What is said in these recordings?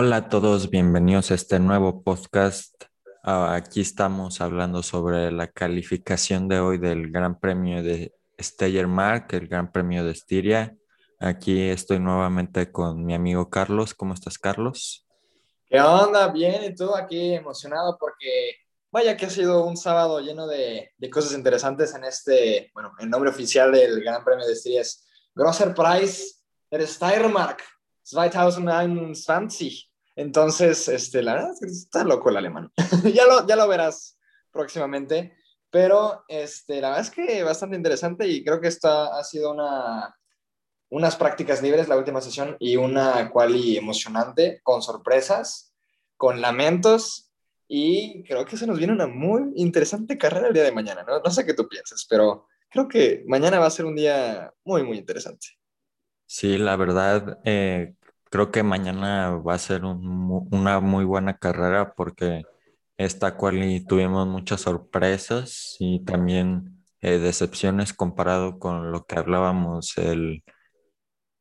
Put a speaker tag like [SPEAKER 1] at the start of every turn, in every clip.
[SPEAKER 1] Hola a todos, bienvenidos a este nuevo podcast. Ah, aquí estamos hablando sobre la calificación de hoy del Gran Premio de Steiermark, el Gran Premio de Estiria. Aquí estoy nuevamente con mi amigo Carlos. ¿Cómo estás, Carlos?
[SPEAKER 2] ¿Qué onda? Bien, y tú aquí emocionado porque vaya que ha sido un sábado lleno de, de cosas interesantes en este, bueno, el nombre oficial del Gran Premio de Estiria es Grosser Preis der Steiermark 2021. Entonces, este, la verdad es que está loco el alemán. ya, lo, ya lo verás próximamente. Pero este, la verdad es que bastante interesante y creo que esta ha sido una, unas prácticas libres la última sesión y una quali emocionante con sorpresas, con lamentos y creo que se nos viene una muy interesante carrera el día de mañana. No, sé qué tú piensas, pero creo que mañana va a ser un día muy, muy interesante.
[SPEAKER 1] Sí, la verdad, eh, creo que mañana va a ser una muy buena carrera porque esta quali tuvimos muchas sorpresas y también eh, decepciones comparado con lo que hablábamos el,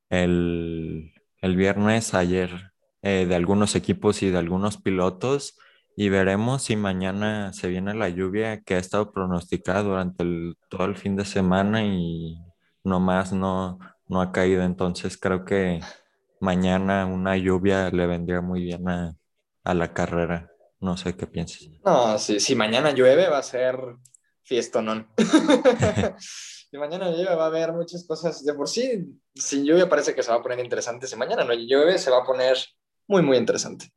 [SPEAKER 1] el, el viernes ayer eh, de algunos equipos y de algunos pilotos y veremos si mañana se viene la lluvia que ha estado pronosticada durante todo el fin de semana y nomás no, no ha caído. Entonces creo que mañana una lluvia le vendría muy bien a, a la carrera. No sé qué piensas.
[SPEAKER 2] No, si, si mañana llueve va a ser fiestonón. si mañana llueve va a haber muchas cosas. De por sí, sin lluvia parece que se va a poner interesante. Si mañana no llueve, se va a poner muy, muy interesante.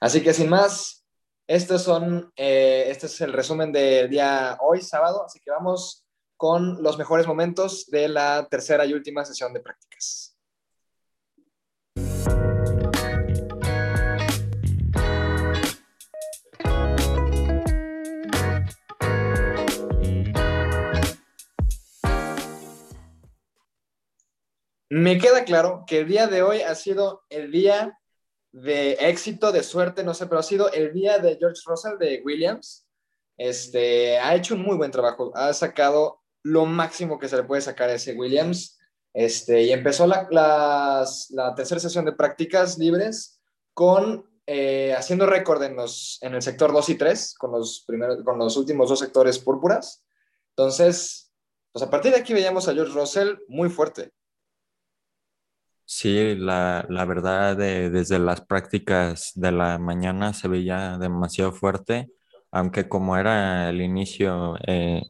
[SPEAKER 2] Así que sin más, estos son, eh, este es el resumen del día hoy, sábado. Así que vamos con los mejores momentos de la tercera y última sesión de prácticas. Me queda claro que el día de hoy ha sido el día de éxito, de suerte, no sé, pero ha sido el día de George Russell de Williams. Este, ha hecho un muy buen trabajo, ha sacado lo máximo que se le puede sacar a ese Williams. Este, y empezó la, la tercera sesión de prácticas libres con eh, haciendo récord en, los, en el sector 2 y 3, con los, primeros, con los últimos dos sectores púrpuras. Entonces, pues a partir de aquí veíamos a George Russell muy fuerte.
[SPEAKER 1] Sí, la, la verdad, eh, desde las prácticas de la mañana se veía demasiado fuerte, aunque como era el inicio, eh,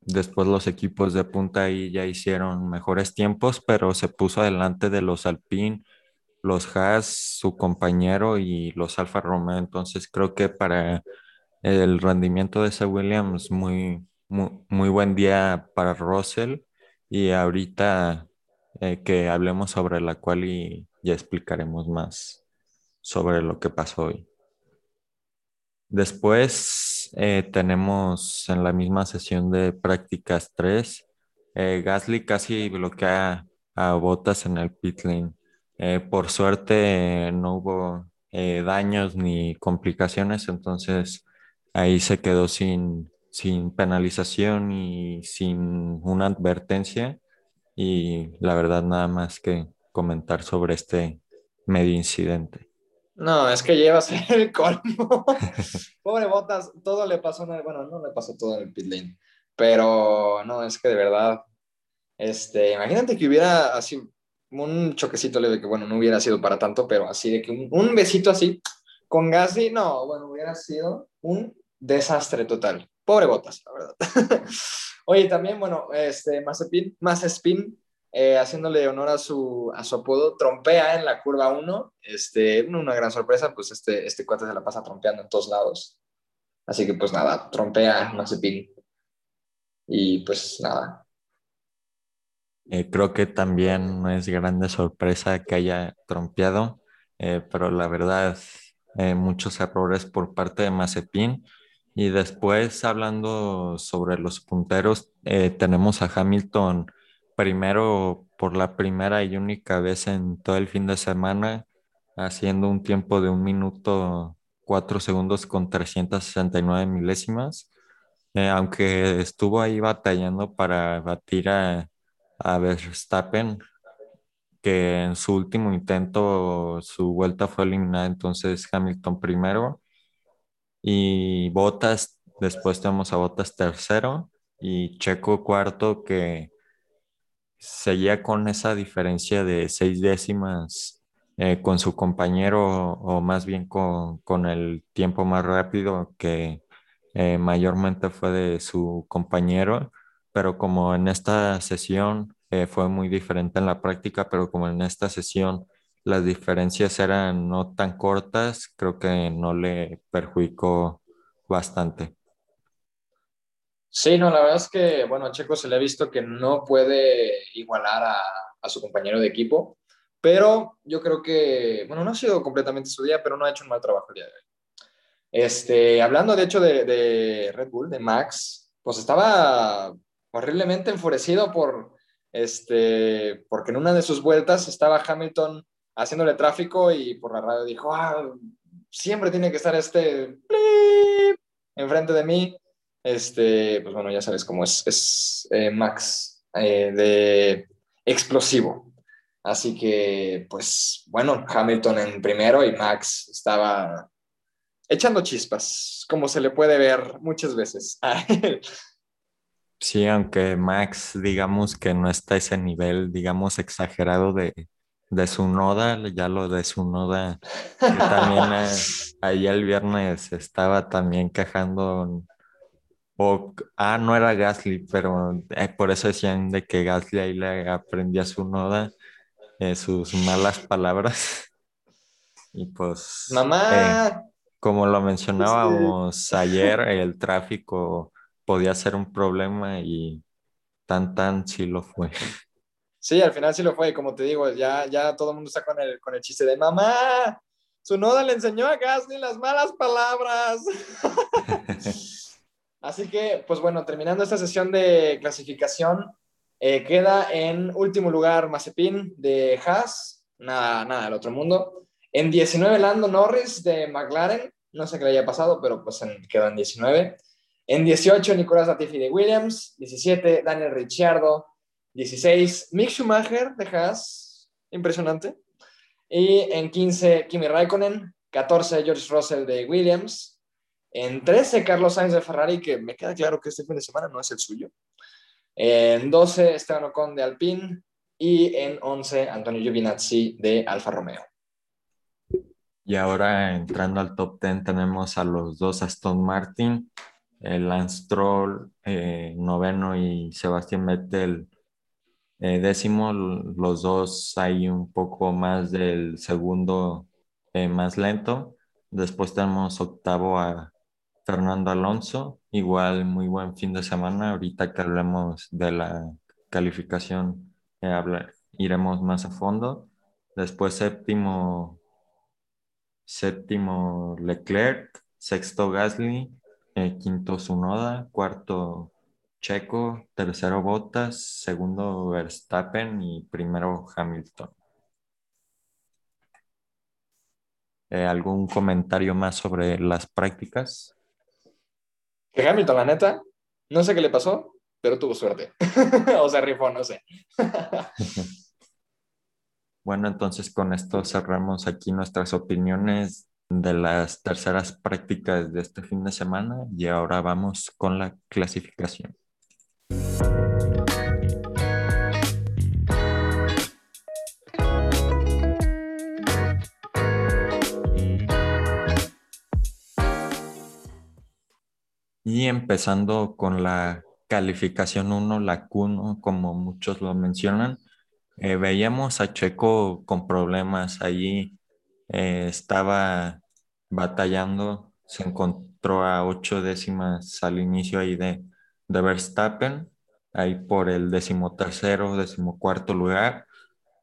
[SPEAKER 1] después los equipos de punta ahí ya hicieron mejores tiempos, pero se puso adelante de los Alpine, los Haas, su compañero y los Alfa Romeo. Entonces creo que para el rendimiento de ese Williams, muy, muy, muy buen día para Russell. Y ahorita eh, que hablemos sobre la cual y ya explicaremos más sobre lo que pasó hoy. Después eh, tenemos en la misma sesión de prácticas 3, eh, Gasly casi bloquea a Bottas en el pit lane. Eh, por suerte no hubo eh, daños ni complicaciones, entonces ahí se quedó sin, sin penalización y sin una advertencia. Y la verdad nada más que comentar sobre este medio incidente.
[SPEAKER 2] No, es que lleva a ser el colmo. Pobre Botas, todo le pasó en el, bueno, no le pasó todo en el pit lane, pero no, es que de verdad, este, imagínate que hubiera así un choquecito leve, que bueno, no hubiera sido para tanto, pero así de que un, un besito así con Gasly, no, bueno, hubiera sido un desastre total. Pobre Botas, la verdad. Oye, también, bueno, este, Mazepin, Mazespin, eh, haciéndole honor a su, a su apodo, trompea en la curva 1. Este, una gran sorpresa, pues este, este cuate se la pasa trompeando en todos lados. Así que pues nada, trompea Mazepin. Y pues nada.
[SPEAKER 1] Eh, creo que también no es grande sorpresa que haya trompeado, eh, pero la verdad, eh, muchos errores por parte de Mazepin. Y después, hablando sobre los punteros, eh, tenemos a Hamilton primero por la primera y única vez en todo el fin de semana, haciendo un tiempo de un minuto cuatro segundos con 369 milésimas, Eh, aunque estuvo ahí batallando para batir a, a Verstappen, que en su último intento su vuelta fue eliminada, entonces Hamilton primero y Bottas, después tenemos a Bottas tercero y Checo cuarto que seguía con esa diferencia de seis décimas eh, con su compañero o más bien con, con el tiempo más rápido que eh, mayormente fue de su compañero, pero como en esta sesión eh, fue muy diferente en la práctica, pero como en esta sesión las diferencias eran no tan cortas, creo que no le perjudicó bastante.
[SPEAKER 2] Sí, no, la verdad es que, bueno, a Checo se le ha visto que no puede igualar a, a su compañero de equipo, pero yo creo que, bueno, no ha sido completamente su día, pero no ha hecho un mal trabajo el día de hoy. Este, hablando de hecho de, de Red Bull, de Max, pues estaba horriblemente enfurecido por, este, porque en una de sus vueltas estaba Hamilton haciéndole tráfico y por la radio dijo, ah, siempre tiene que estar este enfrente de mí. Este, pues bueno, ya sabes cómo es, es eh, Max eh, de explosivo. Así que, pues bueno, Hamilton en primero y Max estaba echando chispas, como se le puede ver muchas veces.
[SPEAKER 1] Sí, aunque Max, digamos que no está a ese nivel, digamos, exagerado de, de su noda, ya lo de su noda, también eh, ahí el viernes estaba también quejando, o, ah, no era Gasly, pero eh, por eso decían de que Gasly ahí le aprendía su noda, eh, sus malas palabras, y pues...
[SPEAKER 2] Mamá.
[SPEAKER 1] como lo mencionábamos ayer, el tráfico podía ser un problema y tan tan sí lo fue.
[SPEAKER 2] Sí, al final sí lo fue, como te digo, ya, ya todo el mundo está con el, con el chiste de mamá, su noda le enseñó a Gasly las malas palabras. Así que, pues bueno, terminando esta sesión de clasificación, eh, queda en último lugar Mazepin de Haas, nada, nada del otro mundo. En 19 Lando Norris de McLaren, no sé qué le haya pasado, pero pues quedó en 19. En 18 Nicolás Latifi de Williams, 17 Daniel Ricciardo, 16, Mick Schumacher de Haas, impresionante. Y en 15, Kimi Raikkonen, 14, George Russell de Williams. En 13, Carlos Sainz de Ferrari, que me queda claro que este fin de semana no es el suyo. En 12, Esteban Ocon de Alpine. Y en 11, Antonio Giovinazzi de Alfa Romeo.
[SPEAKER 1] Y ahora entrando al top 10 tenemos a los dos Aston Martin, el Lance Stroll eh, noveno y Sebastián Vettel eh, décimo, los dos hay un poco más del segundo eh, más lento. Después tenemos octavo a Fernando Alonso, igual muy buen fin de semana. Ahorita que hablemos de la calificación, eh, iremos más a fondo. Después séptimo, séptimo Leclerc, sexto Gasly, quinto Sunoda, cuarto Checo, tercero Bottas, segundo Verstappen y primero Hamilton. Eh, ¿Algún comentario más sobre las prácticas?
[SPEAKER 2] Que Hamilton, la neta, no sé qué le pasó, pero tuvo suerte. o sea, rifó, no sé.
[SPEAKER 1] bueno, entonces con esto cerramos aquí nuestras opiniones de las terceras prácticas de este fin de semana y ahora vamos con la clasificación. Y empezando con la calificación 1, la Q1, como muchos lo mencionan, eh, veíamos a Checo con problemas allí, eh, estaba batallando, se encontró a ocho décimas al inicio ahí de, de Verstappen, ahí por el decimotercero, decimocuarto lugar.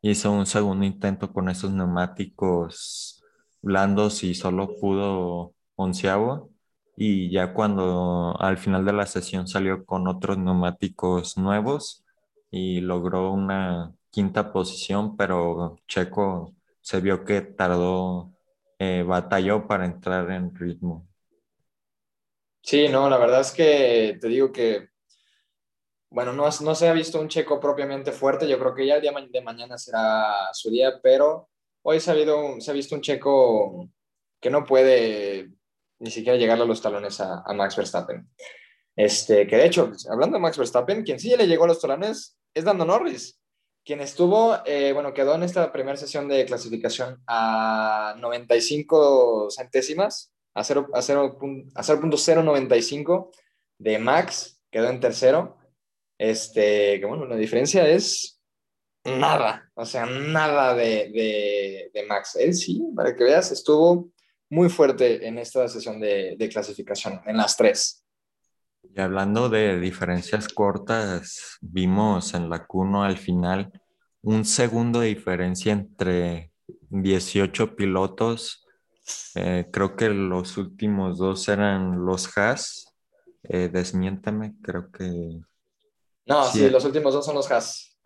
[SPEAKER 1] Hizo un segundo intento con esos neumáticos blandos y solo pudo onceavo. Y ya cuando al final de la sesión salió con otros neumáticos nuevos y logró una quinta posición, pero Checo se vio que tardó, eh, batalló para entrar en ritmo.
[SPEAKER 2] Sí, no, la verdad es que te digo que bueno, no, no se ha visto un checo propiamente fuerte, yo creo que ya el día de mañana será su día, pero hoy ha, se ha visto un checo que no puede ni siquiera llegar a los talones a, Max Verstappen. Este, que de hecho, hablando de Max Verstappen, quien sí le llegó a los talones es Dando Norris, quien estuvo, eh, bueno, quedó en esta primera sesión de clasificación a 95 centésimas, a 0.095 de Max, quedó en tercero. Este, que bueno, la diferencia es nada, o sea, nada de, de, Max. Él sí, para que veas, estuvo muy fuerte en esta sesión de, de clasificación, en las tres.
[SPEAKER 1] Y hablando de diferencias cortas, vimos en la Q1 al final un segundo de diferencia entre 18 pilotos. Eh, creo que los últimos dos eran los Haas. Eh, desmiéntame, creo que.
[SPEAKER 2] No, sí, los últimos dos son los Haas.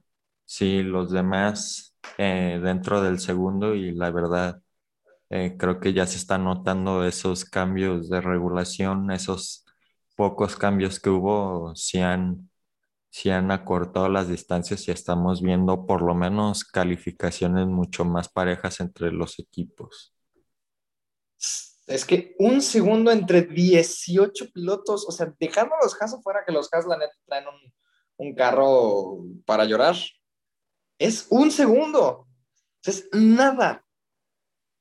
[SPEAKER 1] Sí, los demás eh, dentro del segundo y la verdad eh, creo que ya se están notando esos cambios de regulación, esos pocos cambios que hubo, si han, han acortado las distancias y estamos viendo por lo menos calificaciones mucho más parejas entre los equipos.
[SPEAKER 2] Es que un segundo entre 18 pilotos, o sea, dejando a los Haas fuera que los Haas la neta traen un, un carro para llorar. Es un segundo. Es nada.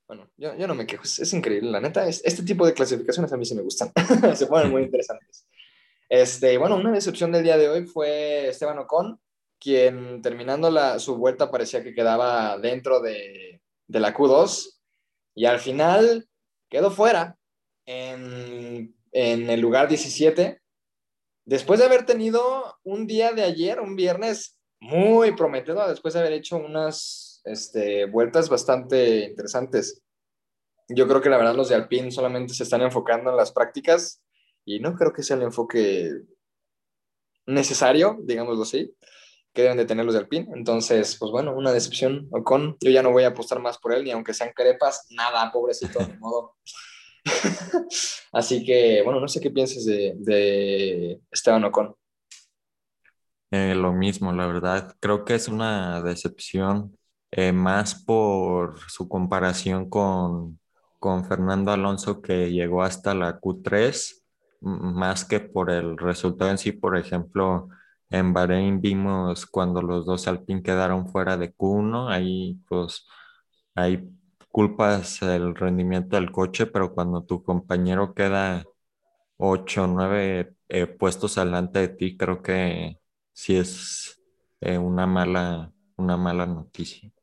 [SPEAKER 2] Bueno, yo, yo no me quejo, es, increíble, la neta. Es, este tipo de clasificaciones a mí sí me gustan, se ponen muy interesantes. Este, bueno, una decepción del día de hoy fue Esteban Ocon, quien terminando la, su vuelta parecía que quedaba dentro de, de la Q2 y al final quedó fuera en, en el lugar 17 después de haber tenido un día de ayer, un viernes muy prometedor, después de haber hecho unas este, vueltas bastante interesantes. Yo creo que la verdad los de Alpine solamente se están enfocando en las prácticas y no creo que sea el enfoque necesario, digámoslo así, que deben de tener los de Alpine. Entonces, pues bueno, una decepción. Ocon, yo ya no voy a apostar más por él, ni aunque sean crepas, nada, pobrecito, de modo. Así que, bueno, no sé qué pienses de, de Esteban Ocon.
[SPEAKER 1] Eh, lo mismo, la verdad. Creo que es una decepción eh, más por su comparación con, con Fernando Alonso que llegó hasta la Q3, más que por el resultado en sí. Por ejemplo, en Bahrein vimos cuando los dos Alpine quedaron fuera de Q1, ahí pues hay culpas el rendimiento del coche, pero cuando tu compañero queda 8 o 9 puestos adelante de ti, creo que sí es eh, una, mala, una mala noticia.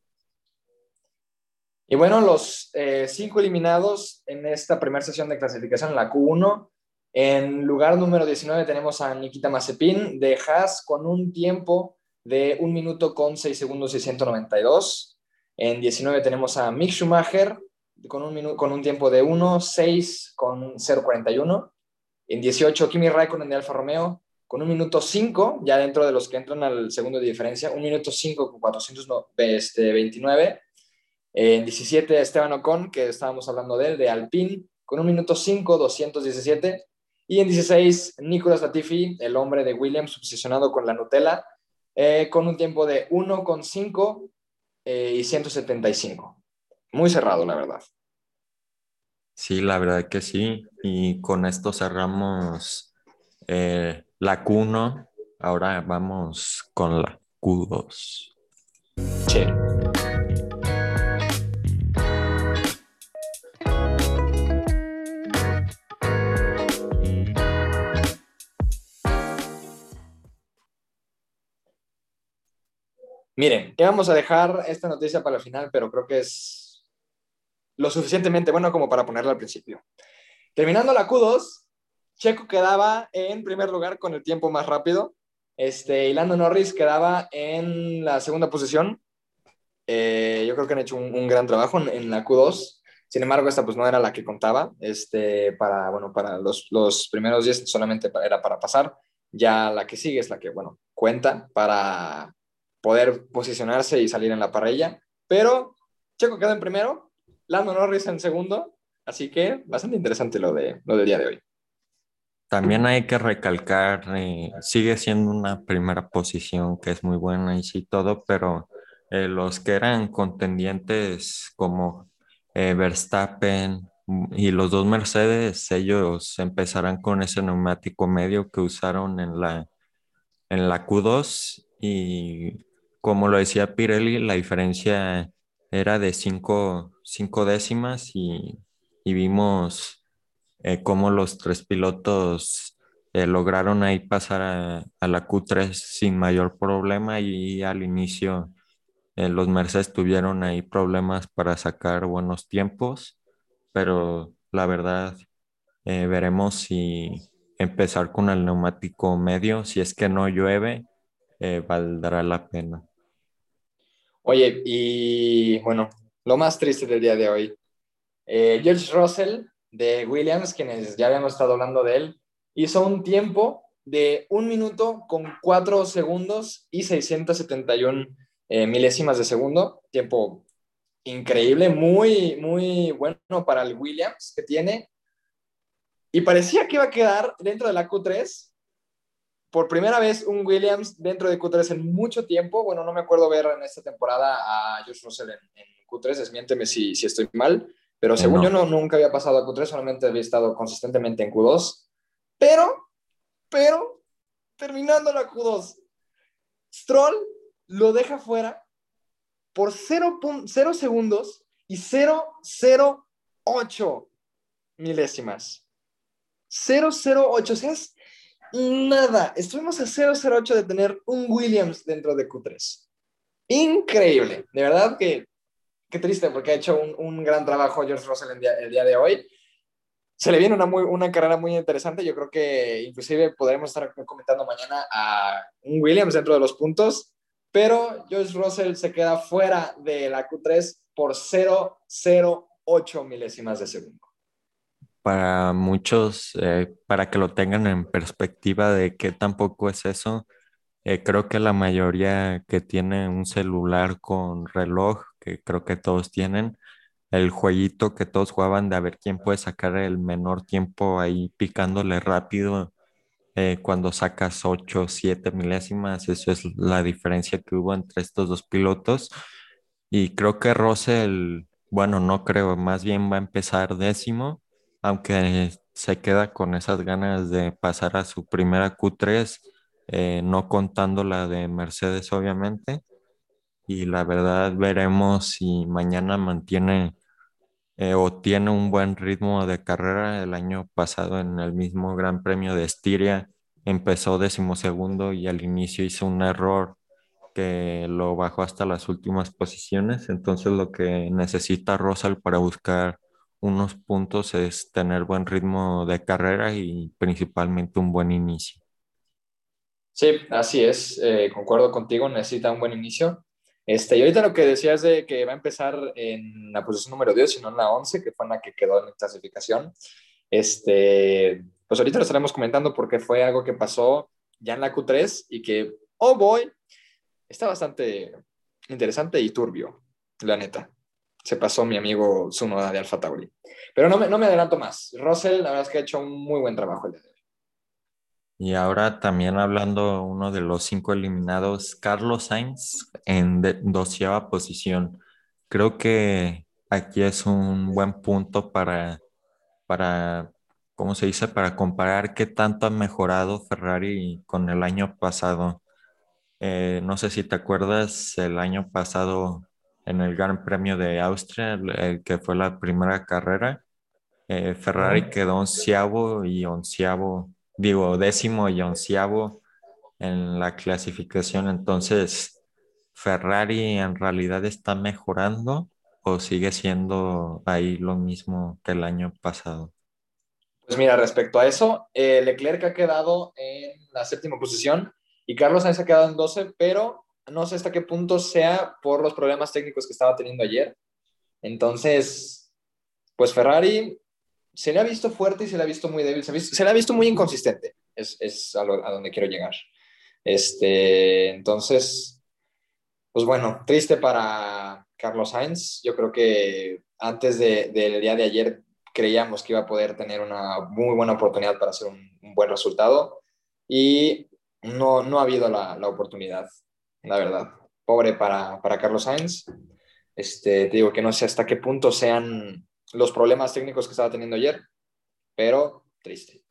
[SPEAKER 2] Y bueno, los eh, cinco eliminados en esta primera sesión de clasificación, en la Q1. En lugar número 19 tenemos a Nikita Mazepin de Haas con un tiempo de 1 minuto con 6 segundos y 192. En 19 tenemos a Mick Schumacher con un, con un tiempo de 1, 6 con 0.41. En 18 Kimi Raikkonen de Alfa Romeo con un minuto 5, ya dentro de los que entran al segundo de diferencia, un minuto 5 con 429. En 17, Esteban Ocon, que estábamos hablando de él, de Alpine, con un minuto 5, 217. Y en 16, Nicolas Latifi, el hombre de Williams, obsesionado con la Nutella, eh, con un tiempo de 1,5 eh, y 175. Muy cerrado, la verdad.
[SPEAKER 1] Sí, la verdad que sí. Y con esto cerramos eh, la Q1. Ahora vamos con la Q2.
[SPEAKER 2] Sí. Miren, vamos a dejar esta noticia para el final, pero creo que es lo suficientemente bueno como para ponerla al principio. Terminando la Q2, Checo quedaba en primer lugar con el tiempo más rápido. Este, y Lando Norris quedaba en la segunda posición. Eh, yo creo que han hecho un, gran trabajo en, la Q2. Sin embargo, esta pues no era la que contaba. Este, para, bueno, para los, los primeros 10 solamente era para pasar. Ya la que sigue es la que, bueno, cuenta para poder posicionarse y salir en la parrilla. Pero Checo quedó en primero, Lando Norris en segundo, así que bastante interesante lo, de, lo del día de hoy.
[SPEAKER 1] también hay que recalcar, eh, sigue siendo una primera posición que es muy buena y sí todo, pero eh, los que eran contendientes como eh, Verstappen y los dos Mercedes, ellos empezarán con ese neumático medio que usaron en la, en la Q2 y como lo decía Pirelli, la diferencia era de cinco, décimas y, vimos eh, cómo los tres pilotos eh, lograron ahí pasar a, la Q3 sin mayor problema y al inicio eh, los Mercedes tuvieron ahí problemas para sacar buenos tiempos, pero la verdad veremos si empezar con el neumático medio, si es que no llueve, valdrá la pena.
[SPEAKER 2] Oye, y bueno, lo más triste del día de hoy. Eh, George Russell de Williams, quienes ya habíamos estado hablando de él, hizo un tiempo de un minuto con cuatro segundos y 671 eh, milésimas de segundo. Tiempo increíble, muy, muy bueno para el Williams que tiene. Y parecía que iba a quedar dentro de la Q3, por primera vez un Williams dentro de Q3 en mucho tiempo. Bueno, no me acuerdo ver en esta temporada a Josh Russell en, Q3, desmiénteme si, si estoy mal, pero según yo no, nunca había pasado a Q3, solamente había estado consistentemente en Q2. Pero, pero, terminando la Q2, Stroll lo deja fuera por 0.0 segundos y 0.08 milésimas. 0.08, o sea, es nada. Estuvimos a 008 de tener un Williams dentro de Q3. Increíble. De verdad que qué triste porque ha hecho un, gran trabajo George Russell el día, de hoy. Se le viene una, muy, una carrera muy interesante. Yo creo que inclusive podremos estar comentando mañana a un Williams dentro de los puntos, pero George Russell se queda fuera de la Q3 por 0.08 milésimas de segundo
[SPEAKER 1] para muchos, eh, para que lo tengan en perspectiva de qué tampoco es eso, eh, creo que la mayoría que tiene un celular con reloj, que creo que todos tienen, el jueguito que todos jugaban de a ver quién puede sacar el menor tiempo ahí picándole rápido eh, cuando sacas 8 o 7 milésimas, eso es la diferencia que hubo entre estos dos pilotos. Y creo que Russell, bueno, no creo, más bien va a empezar décimo aunque se queda con esas ganas de pasar a su primera Q3, eh, no contando la de Mercedes, obviamente. Y la verdad, veremos si mañana mantiene eh, o tiene un buen ritmo de carrera. El año pasado, en el mismo Gran Premio de Estiria, empezó decimosegundo y al inicio hizo un error que lo bajó hasta las últimas posiciones. Entonces, lo que necesita Rosal para buscar unos puntos es tener buen ritmo de carrera y principalmente un buen inicio.
[SPEAKER 2] Sí, así es, eh, concuerdo contigo, necesita un buen inicio. Este, y ahorita lo que decías de que va a empezar en la posición número 10, sino en la 11, que fue en la que quedó en la clasificación. Este, pues ahorita lo estaremos comentando porque fue algo que pasó ya en la Q3 y que, oh boy, está bastante interesante y turbio, la neta se pasó mi amigo Zunoda de Alfa Tauri. Pero no me, no me adelanto más. Russell, la verdad es que ha hecho un muy buen trabajo.
[SPEAKER 1] Y ahora también hablando uno de los cinco eliminados, Carlos Sainz en doceava posición. Creo que aquí es un buen punto para, para, ¿cómo se dice? Para comparar qué tanto ha mejorado Ferrari con el año pasado. Eh, no sé si te acuerdas, el año pasado en el Gran Premio de Austria, el, que fue la primera carrera. Eh, Ferrari quedó onceavo y onceavo, digo, décimo y onceavo en la clasificación. Entonces, ¿Ferrari en realidad está mejorando o sigue siendo ahí lo mismo que el año pasado?
[SPEAKER 2] Pues mira, respecto a eso, eh, Leclerc ha quedado en la séptima posición y Carlos Sainz ha quedado en 12, pero no sé hasta qué punto sea por los problemas técnicos que estaba teniendo ayer. Entonces, pues Ferrari se le ha visto fuerte y se le ha visto muy débil, se, le ha visto muy inconsistente, es, a, donde quiero llegar. Este, entonces, pues bueno, triste para Carlos Sainz. Yo creo que antes del día de ayer creíamos que iba a poder tener una muy buena oportunidad para hacer un, buen resultado y no, no ha habido la oportunidad, la verdad. Pobre para, para Carlos Sainz. Este, te digo que no sé hasta qué punto sean los problemas técnicos que estaba teniendo ayer, pero triste.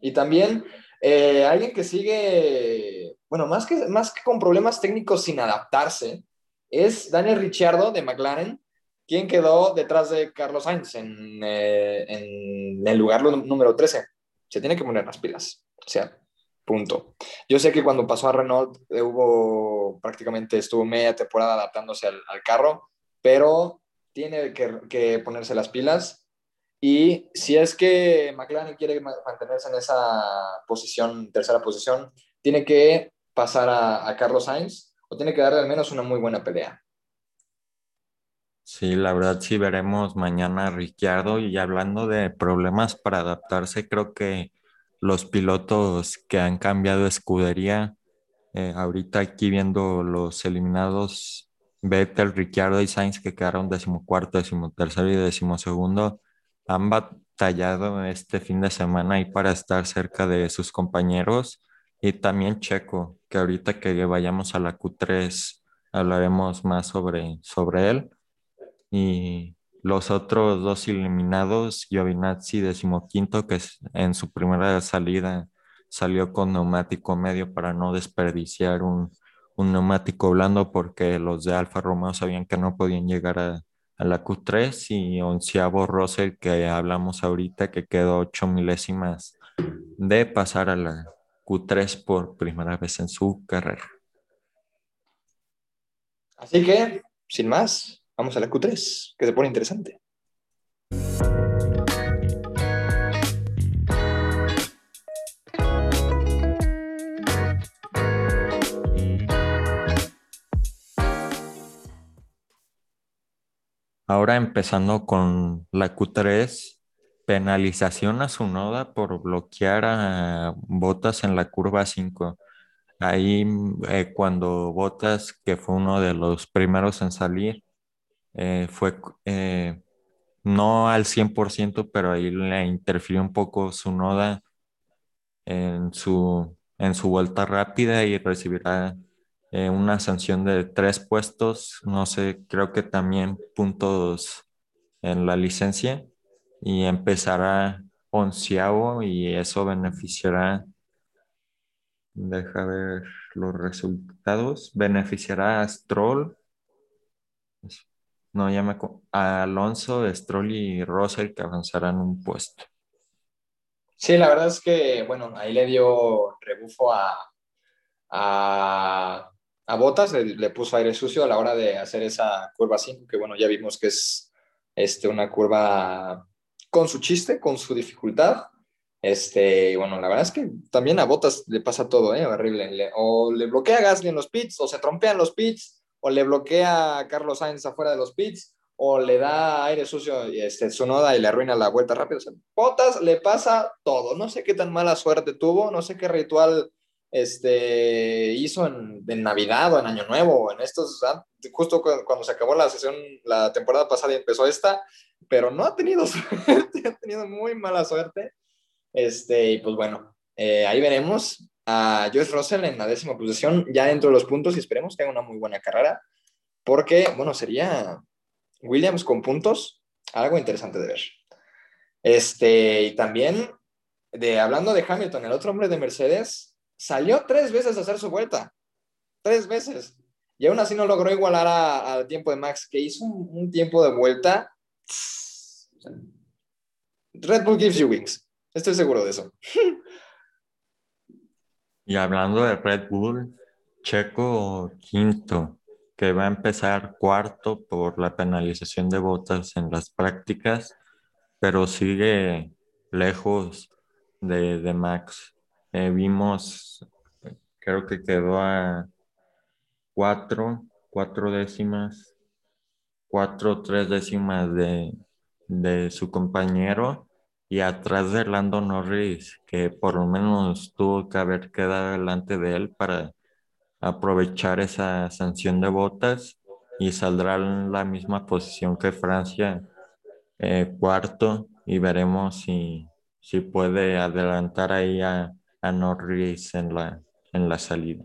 [SPEAKER 2] Y también eh, alguien que sigue, bueno, más que, más que con problemas técnicos sin adaptarse, es Daniel Ricciardo de McLaren, quien quedó detrás de Carlos Sainz en, eh, en el lugar número 13. Se tiene que poner las pilas. O sea, punto. Yo sé que cuando pasó a Renault eh, hubo prácticamente estuvo media temporada adaptándose al, al carro, pero tiene que, que, ponerse las pilas. Y si es que McLaren quiere mantenerse en esa posición, tercera posición, tiene que pasar a, a Carlos Sainz o tiene que darle al menos una muy buena pelea.
[SPEAKER 1] Sí, la verdad sí veremos mañana a Ricciardo y hablando de problemas para adaptarse, creo que los pilotos que han cambiado escudería, eh, ahorita aquí viendo los eliminados, Vettel, Ricciardo y Sainz que quedaron decimocuarto, decimotercero y decimosegundo, han batallado este fin de semana y para estar cerca de sus compañeros. Y también Checo, que ahorita que vayamos a la Q3 hablaremos más sobre, sobre él. Y los otros dos eliminados, Giovinazzi decimoquinto, que en su primera salida salió con neumático medio para no desperdiciar un, un neumático blando porque los de Alfa Romeo sabían que no podían llegar a, la Q3 y onceavo Russell que hablamos ahorita que quedó ocho milésimas de pasar a la Q3 por primera vez en su carrera.
[SPEAKER 2] Así que, sin más, Vamos a la Q3, que se pone interesante.
[SPEAKER 1] Ahora empezando con la Q3, penalización a su noda por bloquear a Botas en la curva 5. Ahí eh, cuando Botas, que fue uno de los primeros en salir, eh, fue eh, no al 100%, pero ahí le interfirió un poco su noda en su, en su vuelta rápida y recibirá eh, una sanción de tres puestos, no sé, creo que también puntos en la licencia y empezará onceavo y eso beneficiará, deja ver los resultados, beneficiará a Stroll no, ya me... Alonso, Stroll y Russell que avanzarán un puesto.
[SPEAKER 2] Sí, la verdad es que, bueno, ahí le dio rebufo a, a, a Botas, le, puso aire sucio a la hora de hacer esa curva 5, que bueno, ya vimos que es este, una curva con su chiste, con su dificultad. Este, bueno, la verdad es que también a Botas le pasa todo, ¿eh? Horrible. o le bloquea Gasly en los pits, o se trompean los pits, o le bloquea a Carlos Sainz afuera de los pits, o le da aire sucio este, su noda y le arruina la vuelta rápida. O le pasa todo. No sé qué tan mala suerte tuvo, no sé qué ritual este, hizo en, Navidad o en Año Nuevo, en estos, justo cuando, se acabó la sesión, la temporada pasada y empezó esta, pero no ha tenido suerte, ha tenido muy mala suerte. Este, y pues bueno, eh, ahí veremos a Josh Russell en la décima posición, ya dentro de los puntos y esperemos que haga una muy buena carrera, porque, bueno, sería Williams con puntos, algo interesante de ver. Este, y también, de, hablando de Hamilton, el otro hombre de Mercedes, salió tres veces a hacer su vuelta, tres veces, y aún así no logró igualar al tiempo de Max, que hizo un, un tiempo de vuelta. Red Bull gives you wings, estoy seguro de eso.
[SPEAKER 1] Y hablando de Red Bull, Checo quinto, que va a empezar cuarto por la penalización de botas en las prácticas, pero sigue lejos de, Max. Eh, vimos, creo que quedó a cuatro, cuatro décimas, cuatro, tres décimas de, de su compañero y atrás de Lando Norris, que por lo menos tuvo que haber quedado delante de él para aprovechar esa sanción de botas y saldrá en la misma posición que Francia eh, cuarto y veremos si, si puede adelantar ahí a, a Norris en la, en la salida.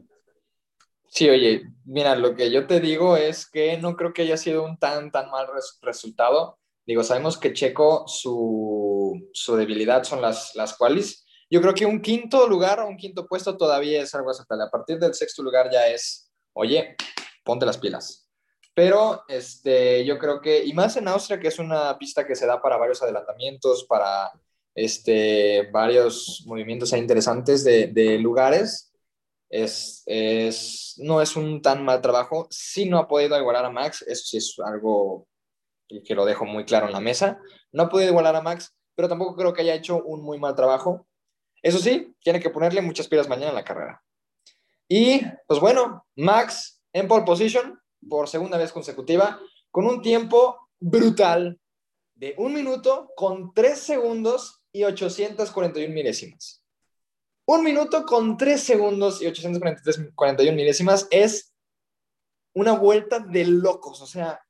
[SPEAKER 2] Sí, oye, mira, lo que yo te digo es que no creo que haya sido un tan, tan mal resultado. Digo, sabemos que Checo, su, su debilidad son las, las qualis. Yo creo que un quinto lugar o un quinto puesto todavía es algo aceptable. A partir del sexto lugar ya es, oye, ponte las pilas. Pero este, yo creo que, y más en Austria, que es una pista que se da para varios adelantamientos, para este, varios movimientos interesantes de, de lugares, es, es, no es un tan mal trabajo. Si no ha podido igualar a Max, eso sí es algo que lo dejo muy claro en la mesa. No ha podido igualar a Max, pero tampoco creo que haya hecho un muy mal trabajo. Eso sí, tiene que ponerle muchas pilas mañana en la carrera. Y pues bueno, Max en pole position por segunda vez consecutiva, con un tiempo brutal de un minuto con tres segundos y 841 milésimas. Un minuto con 3 segundos y 841 milésimas es una vuelta de locos. O sea,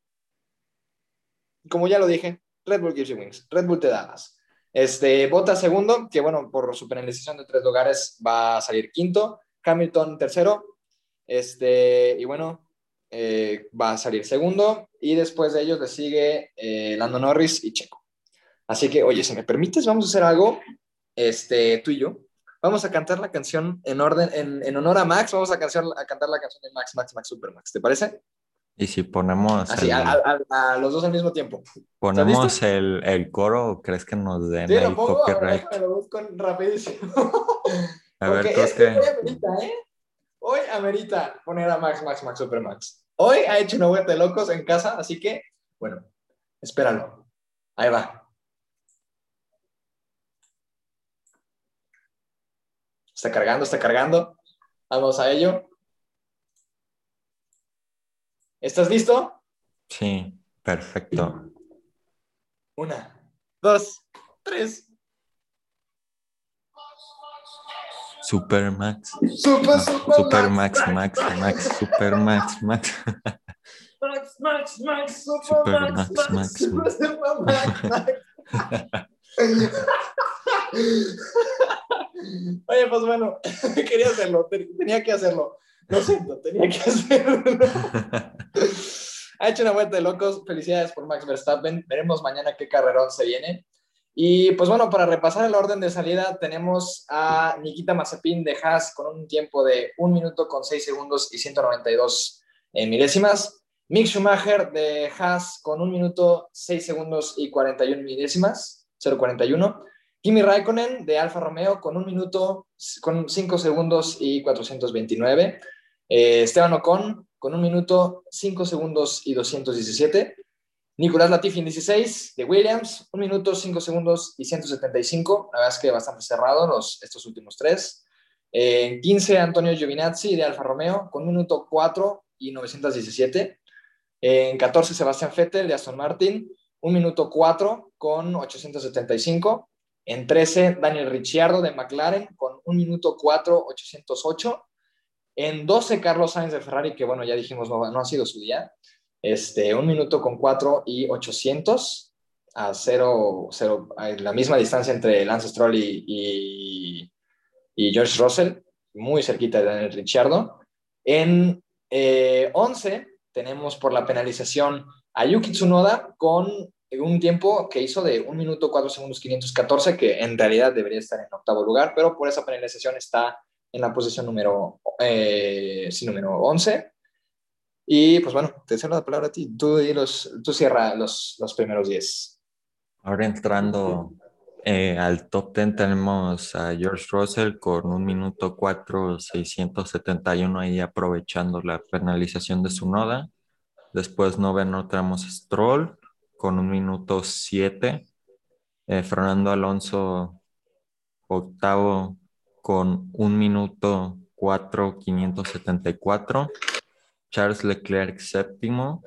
[SPEAKER 2] como ya lo dije, Red Bull gives you wings. Red Bull te da. Este, Bota segundo, que bueno, por su penalización de tres lugares va a salir quinto. Hamilton tercero. Este, y bueno, eh, va a salir segundo. Y después de ellos le sigue eh, Lando Norris y Checo. Así que, oye, si me permites, vamos a hacer algo, este, tú y yo. Vamos a cantar la canción en orden, en, honor a Max, vamos a, a cantar la canción de Max, Max, Max, Super Max. ¿Te parece?
[SPEAKER 1] Y si ponemos.
[SPEAKER 2] Así, a, los dos al mismo tiempo.
[SPEAKER 1] ¿Ponemos el, el, coro crees que nos den el copyright?
[SPEAKER 2] lo busco rapidísimo.
[SPEAKER 1] A ver, es que...
[SPEAKER 2] Hoy amerita, ¿eh? Hoy amerita poner a Max, Max, Max, Super Max. Hoy ha hecho una vuelta de locos en casa, así que, bueno, espéralo. Ahí va. Está cargando, está cargando. Vamos a ello. ¿Estás listo?
[SPEAKER 1] Sí, perfecto.
[SPEAKER 2] Una, dos, tres.
[SPEAKER 1] Super Max.
[SPEAKER 2] Super, super,
[SPEAKER 1] super Max, Max, Max, Super Max, Max.
[SPEAKER 2] Max, Max, Max, Super, Max, Max, Super Max, Max. Oye, pues bueno, quería hacerlo, tenía que hacerlo. Lo siento, tenía que hacerlo. ha hecho una vuelta de locos. Felicidades por Max Verstappen. Veremos mañana qué carrerón se viene. Y pues bueno, para repasar el orden de salida, tenemos a Nikita Mazepin de Haas con un tiempo de 1 minuto con 6 segundos y 192 eh, milésimas. Mick Schumacher de Haas con 1 minuto 6 segundos y 41 milésimas, 0.41. Kimi Raikkonen de Alfa Romeo con un minuto, con 5 segundos y 429. Eh, Esteban Ocon con un minuto, 5 segundos y 217. Nicolás Latifi en 16 de Williams, un minuto, 5 segundos y 175. La verdad es que bastante cerrado los, estos últimos tres. En 15, Antonio Giovinazzi de Alfa Romeo con un minuto 4 y 917. En 14, Sebastián Vettel de Aston Martin, un minuto 4 con 875. En 13, Daniel Ricciardo de McLaren con 1 minuto 4, 808. En 12, Carlos Sainz de Ferrari, que bueno, ya dijimos, no, no ha sido su día. Este, 1 minuto con 4 y 800 a 0, 0 la misma distancia entre Lance Stroll y, y, George Russell, muy cerquita de Daniel Ricciardo. En 11 eh, tenemos por la penalización a Yuki Tsunoda con un tiempo que hizo de 1 minuto 4 segundos 514, que en realidad debería estar en octavo lugar, pero por esa penalización está en la posición número, eh, sí, número 11. Y pues bueno, te cedo la palabra a ti. Tú, los, tú cierra los, los primeros 10.
[SPEAKER 1] Ahora entrando eh, al top 10 tenemos a George Russell con 1 minuto 4 671 ahí aprovechando la penalización de su noda. Después noveno tenemos Stroll con un minuto siete. Eh, Fernando Alonso octavo con un minuto cuatro quinientos setenta y cuatro. Charles Leclerc séptimo.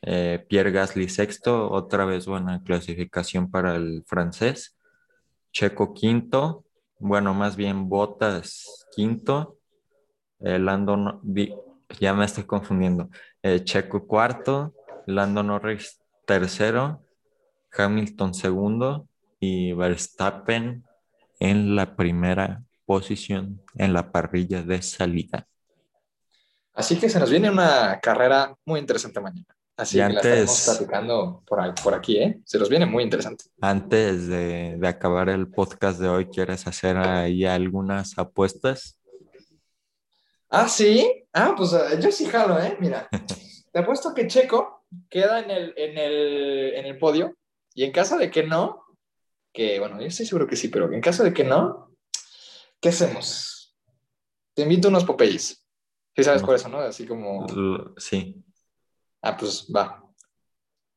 [SPEAKER 1] Eh, Pierre Gasly sexto, otra vez buena clasificación para el francés. Checo quinto, bueno, más bien Botas quinto. Eh, Lando, ya me estoy confundiendo. Checo cuarto, Lando Norris tercero, Hamilton segundo y Verstappen en la primera posición en la parrilla de salida.
[SPEAKER 2] Así que se nos viene una carrera muy interesante mañana. Así
[SPEAKER 1] Y
[SPEAKER 2] que la estaremos
[SPEAKER 1] antes-
[SPEAKER 2] platicando por, aquí, ¿eh? Se nos viene muy interesante.
[SPEAKER 1] Antes de, de acabar el podcast de hoy, ¿quieres hacer ahí algunas apuestas?
[SPEAKER 2] Ah, sí. Ah, pues eh, yo sí jalo, ¿eh? Mira, te apuesto que Checo queda en el, en el, en el podio y en caso de que no, que bueno, yo estoy seguro que sí, pero en caso de que no, ¿qué hacemos? Te invito a unos Popeyes. Sí sabes
[SPEAKER 1] No.
[SPEAKER 2] por eso, ¿no? Así como,
[SPEAKER 1] Sí.
[SPEAKER 2] ah, pues va.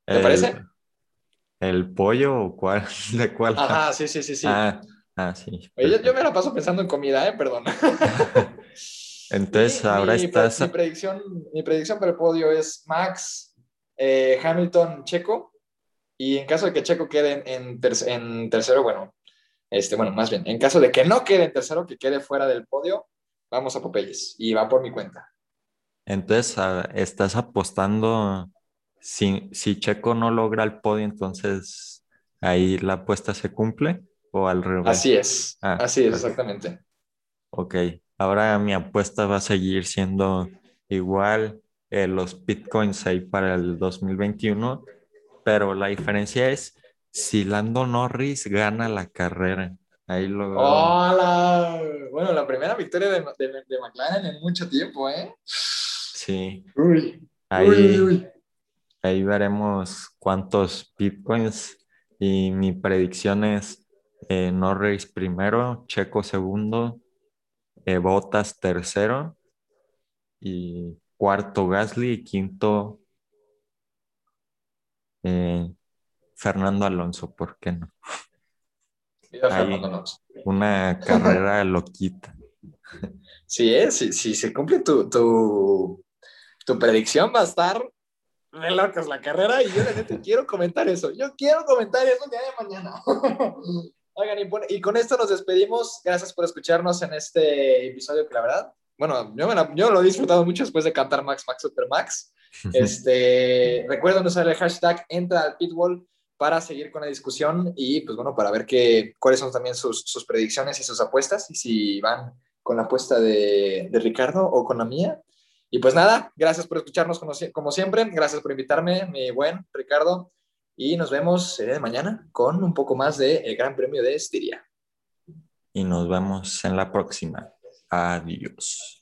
[SPEAKER 2] ¿Te
[SPEAKER 1] El-
[SPEAKER 2] parece?
[SPEAKER 1] ¿El pollo o cuál? ¿De cuál?
[SPEAKER 2] Ajá, sí, sí, sí, sí.
[SPEAKER 1] Ah, ah, sí.
[SPEAKER 2] Oye, yo, yo me la paso pensando en comida, ¿eh? Perdón.
[SPEAKER 1] Entonces,
[SPEAKER 2] Mi-
[SPEAKER 1] ahora
[SPEAKER 2] mi,
[SPEAKER 1] estás...
[SPEAKER 2] Mi predicción, mi predicción para el podio es Max, eh, Hamilton, Checo. Y en caso de que Checo quede en, en ter- en tercero, bueno, este, bueno, más bien, en caso de que no quede en tercero, que quede fuera del podio, vamos a Popeyes. Y va por mi cuenta.
[SPEAKER 1] Entonces, estás apostando, si, si Checo no logra el podio, entonces ahí la apuesta se cumple o al revés.
[SPEAKER 2] Así es,
[SPEAKER 1] Ah,
[SPEAKER 2] así es,
[SPEAKER 1] perfecto.
[SPEAKER 2] exactamente.
[SPEAKER 1] Ok, ahora mi apuesta va a seguir siendo igual eh, los bitcoins ahí para el 2021, pero la diferencia es si Lando Norris gana la carrera. Ahí lo veo.
[SPEAKER 2] ¡Hola! Bueno, la primera victoria de, de, de McLaren en mucho tiempo, ¿eh?
[SPEAKER 1] Sí,
[SPEAKER 2] Uy,
[SPEAKER 1] ahí,
[SPEAKER 2] uy, uy.
[SPEAKER 1] ahí veremos cuántos bitcoins y mi predicción es eh, Norris primero, Checo segundo, eh, Bottas tercero y cuarto Gasly y quinto eh, Fernando Alonso, ¿por qué no?
[SPEAKER 2] Viva
[SPEAKER 1] Ahí.
[SPEAKER 2] Fernando Alonso.
[SPEAKER 1] Una carrera loquita.
[SPEAKER 2] Sí, ¿eh? si, si se cumple tu, tu, tu predicción, va a estar de locas la carrera. Y yo, la neta, quiero comentar eso. Yo quiero comentar eso el día de mañana. Oigan, y, pon- y con esto nos despedimos. Gracias por escucharnos en este episodio que, la verdad, bueno, yo, me la- yo lo he disfrutado mucho después de cantar Max, Max, Super Max. Este, recuerden usar el hashtag entra al pitwall para seguir con la discusión y pues bueno, para ver qué, cuáles son también sus, sus predicciones y sus apuestas y si van con la apuesta de, de Ricardo o con la mía. Y pues nada, gracias por escucharnos como, sie- como siempre, gracias por invitarme, mi buen Ricardo, y nos vemos de mañana con un poco más del el Gran Premio de Estiria.
[SPEAKER 1] Y nos vemos en la próxima. Adiós.